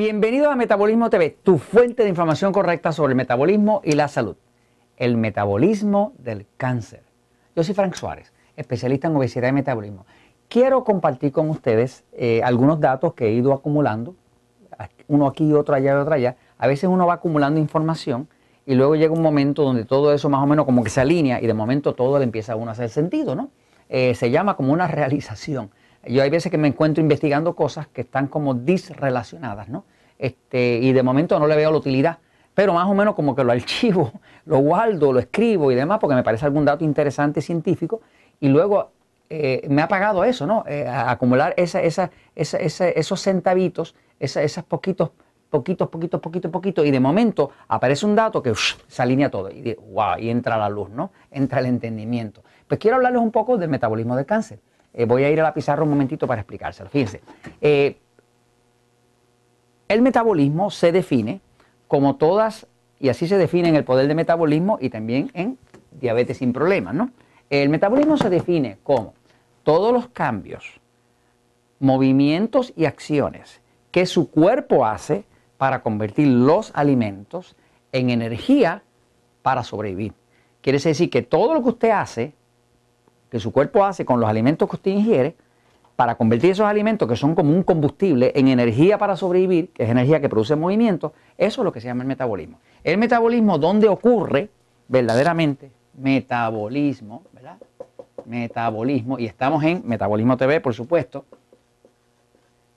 Bienvenido a Metabolismo TV, tu fuente de información correcta sobre el metabolismo y la salud. El metabolismo del cáncer. Yo soy Frank Suárez, especialista en obesidad y metabolismo. Quiero compartir con ustedes eh, algunos datos que he ido acumulando, uno aquí, otro allá y otro allá. A veces uno va acumulando información y luego llega un momento donde todo eso más o menos como que se alinea y de momento todo le empieza a uno a hacer sentido, ¿no? Eh, se llama como una realización. Yo hay veces que me encuentro investigando cosas que están como disrelacionadas, ¿no? Este, y de momento no le veo la utilidad, pero más o menos como que lo archivo, lo guardo, lo escribo y demás, porque me parece algún dato interesante científico, y luego eh, me ha pagado eso, ¿no? Eh, acumular esa, esa, esos centavitos, esos poquitos, poquitos, poquitos, poquitos, poquitos, y de momento aparece un dato que se alinea todo, y, wow, y entra la luz, ¿no? Entra el entendimiento. Pues quiero hablarles un poco del metabolismo del cáncer. Eh, voy a ir a la pizarra un momentito para explicárselo. Fíjense, eh, el metabolismo se define como todas, y así se define en el poder de metabolismo y también en diabetes sin problemas, ¿no? El metabolismo se define como todos los cambios, movimientos y acciones que su cuerpo hace para convertir los alimentos en energía para sobrevivir. Quiere decir que todo lo que usted hace que su cuerpo hace con los alimentos que usted ingiere para convertir esos alimentos que son como un combustible en energía para sobrevivir, que es energía que produce movimiento, eso es lo que se llama el metabolismo. El metabolismo, ¿dónde ocurre verdaderamente? Metabolismo, ¿verdad? Metabolismo, y estamos en Metabolismo TV, por supuesto,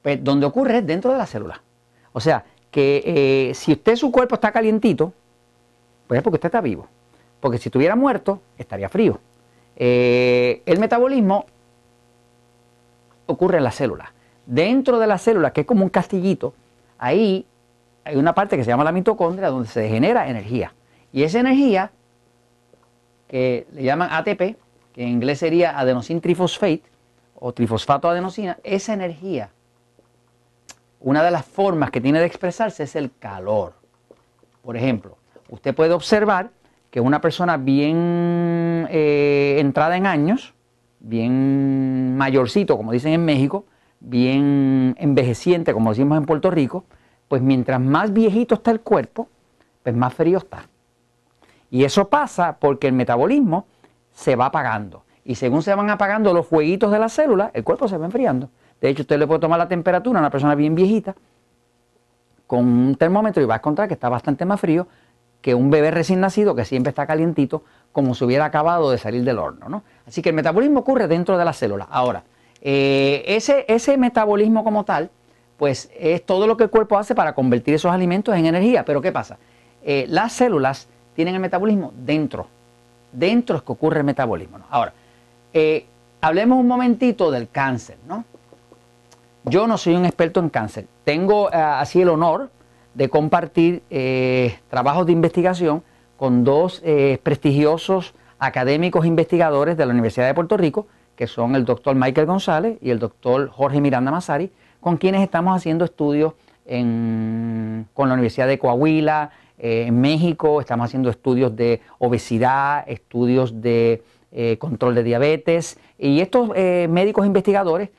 pues donde ocurre es dentro de la célula. O sea, que eh, si usted su cuerpo está calientito, pues es porque usted está vivo. Porque si estuviera muerto, estaría frío. Eh, el metabolismo ocurre en la célula. Dentro de la célula, que es como un castillito, ahí hay una parte que se llama la mitocondria donde se genera energía. Y esa energía, que le llaman ATP, que en inglés sería adenosine trifosfate o trifosfato adenosina, esa energía, una de las formas que tiene de expresarse es el calor. Por ejemplo, usted puede observar que una persona bien eh, entrada en años, bien mayorcito, como dicen en México, bien envejeciente, como decimos en Puerto Rico, pues mientras más viejito está el cuerpo, pues más frío está. Y eso pasa porque el metabolismo se va apagando. Y según se van apagando los fueguitos de la célula, el cuerpo se va enfriando. De hecho, usted le puede tomar la temperatura a una persona bien viejita con un termómetro y va a encontrar que está bastante más frío que un bebé recién nacido que siempre está calientito como si hubiera acabado de salir del horno. ¿no? Así que el metabolismo ocurre dentro de la célula. Ahora, eh, ese, ese metabolismo como tal, pues es todo lo que el cuerpo hace para convertir esos alimentos en energía. Pero ¿qué pasa? Eh, las células tienen el metabolismo dentro. Dentro es que ocurre el metabolismo. Ahora, eh, hablemos un momentito del cáncer. ¿no? Yo no soy un experto en cáncer. Tengo así el honor de compartir eh, trabajos de investigación con dos eh, prestigiosos académicos investigadores de la Universidad de Puerto Rico, que son el doctor Michael González y el doctor Jorge Miranda Mazari, con quienes estamos haciendo estudios con la Universidad de Coahuila, eh, en México, estamos haciendo estudios de obesidad, estudios de control de diabetes, y estos médicos investigadores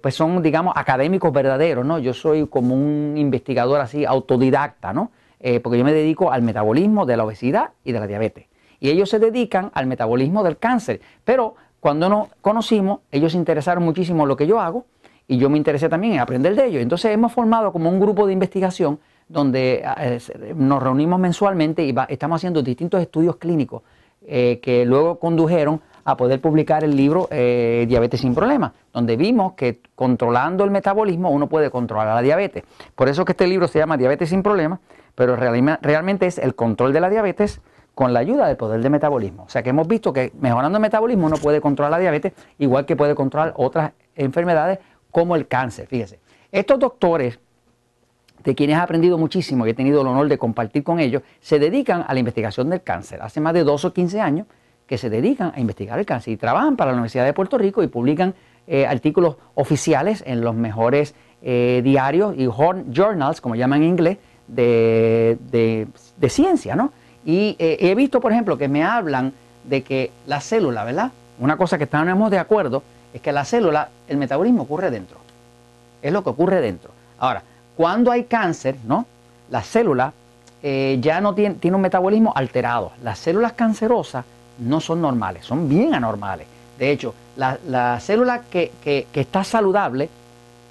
pues son, digamos, académicos verdaderos, ¿no? Yo soy como un investigador así autodidacta, ¿no? Eh, porque yo me dedico al metabolismo de la obesidad y de la diabetes. Y ellos se dedican al metabolismo del cáncer. Pero cuando nos conocimos, ellos se interesaron muchísimo en lo que yo hago y yo me interesé también en aprender de ellos. Entonces hemos formado como un grupo de investigación donde eh, nos reunimos mensualmente y estamos haciendo distintos estudios clínicos eh, que luego condujeron a poder publicar el libro eh, Diabetes sin Problemas, donde vimos que controlando el metabolismo uno puede controlar la diabetes. Por eso que este libro se llama Diabetes sin Problemas, pero realmente es el control de la diabetes con la ayuda del poder de metabolismo. O sea que hemos visto que mejorando el metabolismo uno puede controlar la diabetes, igual que puede controlar otras enfermedades como el cáncer. Fíjese, estos doctores de quienes he aprendido muchísimo y he tenido el honor de compartir con ellos, se dedican a la investigación del cáncer. Hace más de 12 o 15 años que se dedican a investigar el cáncer y trabajan para la Universidad de Puerto Rico y publican eh, artículos oficiales en los mejores eh, diarios y journals, como llaman en inglés, de, ciencia, ¿no? Y eh, he visto, por ejemplo, que me hablan de que la célula, ¿verdad? Una cosa que estamos de acuerdo es que la célula, el metabolismo ocurre dentro. Es lo que ocurre dentro. Ahora, cuando hay cáncer, ¿no? La célula ya no tiene, tiene un metabolismo alterado. Las células cancerosas no son normales, son bien anormales. De hecho, la, célula que, está saludable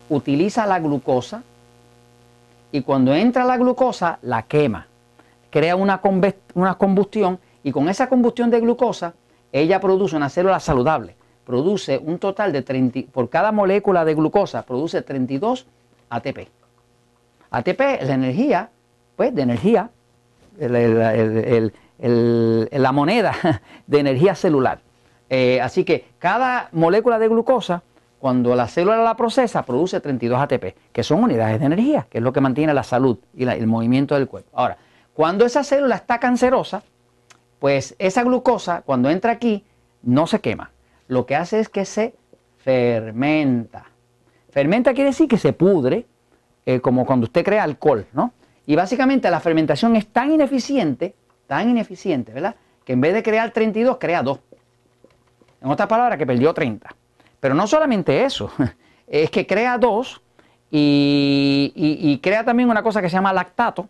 utiliza la glucosa y cuando entra la glucosa la quema, crea una, una combustión y con esa combustión de glucosa ella produce una célula saludable, produce un total de 30, por cada molécula de glucosa produce 32 ATP. ATP es la energía, pues de energía, la moneda de energía celular. Eh, así que cada molécula de glucosa, cuando la célula la procesa, produce 32 ATP, que son unidades de energía, que es lo que mantiene la salud y el movimiento del cuerpo. Ahora, cuando esa célula está cancerosa, pues esa glucosa, cuando entra aquí, no se quema. Lo que hace es que se fermenta. Fermenta quiere decir que se pudre, eh, como cuando usted crea alcohol, ¿no? Y básicamente la fermentación es tan ineficiente, tan ineficiente, ¿verdad? Que en vez de crear 32, crea 2. En otras palabras, que perdió 30. Pero no solamente eso, es que crea 2 y, crea también una cosa que se llama lactato.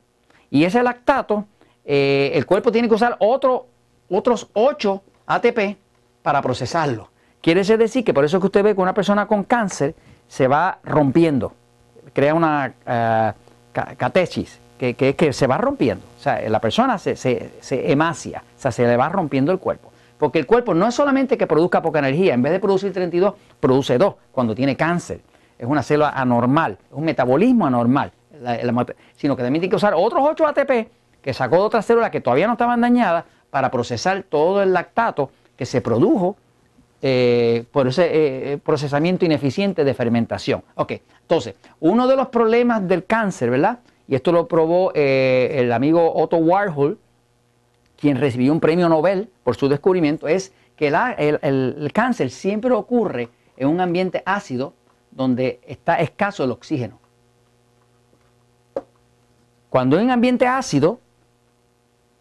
Y ese lactato, eh, el cuerpo tiene que usar otro, otros 8 ATP para procesarlo. Quiere decir que por eso que usted ve que una persona con cáncer se va rompiendo, crea una uh, que, que, se va rompiendo. O sea, la persona se, se, se emacia, o sea, se le va rompiendo el cuerpo. Porque el cuerpo no es solamente que produzca poca energía, en vez de producir 32, produce 2 cuando tiene cáncer. Es una célula anormal, es un metabolismo anormal, sino que también tiene que usar otros 8 ATP que sacó de otras células que todavía no estaban dañadas para procesar todo el lactato que se produjo eh, por ese eh, eh, procesamiento ineficiente de fermentación. Ok, entonces, uno de los problemas del cáncer, ¿verdad? Y esto lo probó el amigo Otto Warhol, quien recibió un premio Nobel por su descubrimiento, es que el, cáncer siempre ocurre en un ambiente ácido donde está escaso el oxígeno. Cuando hay un ambiente ácido,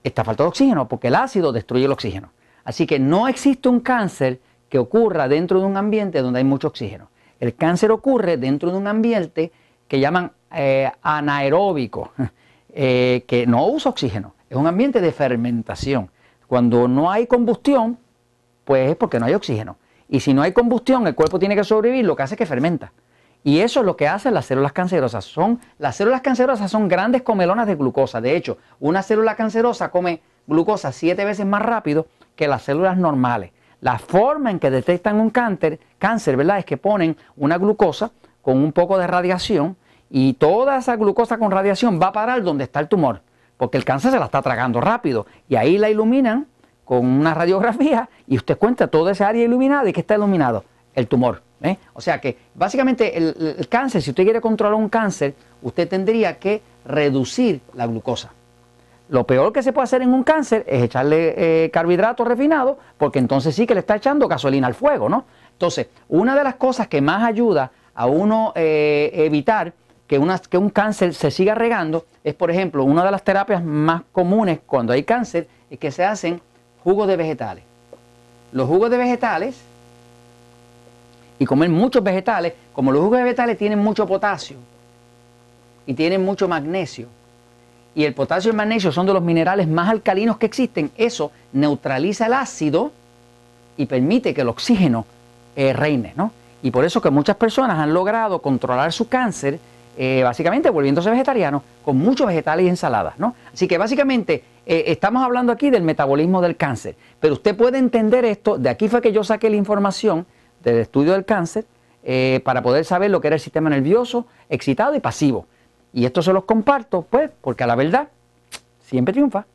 está falta de oxígeno, porque el ácido destruye el oxígeno. Así que no existe un cáncer que ocurra dentro de un ambiente donde hay mucho oxígeno. El cáncer ocurre dentro de un ambiente que llaman eh, anaeróbico, eh, que no usa oxígeno. Es un ambiente de fermentación. Cuando no hay combustión, pues es porque no hay oxígeno. Y si no hay combustión, el cuerpo tiene que sobrevivir, lo que hace es que fermenta. Y eso es lo que hacen las células cancerosas. Son, las células cancerosas son grandes comelonas de glucosa. De hecho, una célula cancerosa come glucosa siete veces más rápido que las células normales. La forma en que detectan un cáncer, cáncer ¿verdad? es que ponen una glucosa con un poco de radiación y toda esa glucosa con radiación va a parar donde está el tumor porque el cáncer se la está tragando rápido y ahí la iluminan con una radiografía y usted cuenta toda esa área iluminada y que está iluminado el tumor. ¿eh? O sea que básicamente el, cáncer, si usted quiere controlar un cáncer, usted tendría que reducir la glucosa. Lo peor que se puede hacer en un cáncer es echarle eh, carbohidratos refinados, porque entonces sí que le está echando gasolina al fuego, ¿no? Entonces, una de las cosas que más ayuda a uno eh, evitar que, un cáncer se siga regando es, por ejemplo, una de las terapias más comunes cuando hay cáncer es que se hacen jugos de vegetales. Los jugos de vegetales y comer muchos vegetales, como los jugos de vegetales tienen mucho potasio y tienen mucho magnesio, y el potasio y el magnesio son de los minerales más alcalinos que existen, eso neutraliza el ácido y permite que el oxígeno eh, reine, ¿no? Y por eso que muchas personas han logrado controlar su cáncer eh, básicamente volviéndose vegetariano con muchos vegetales y ensaladas, ¿no? Así que básicamente eh, estamos hablando aquí del metabolismo del cáncer, pero usted puede entender esto, de aquí fue que yo saqué la información del estudio del cáncer eh, para poder saber lo que era el sistema nervioso excitado y pasivo. Y esto se los comparto, pues, porque a la verdad siempre triunfa.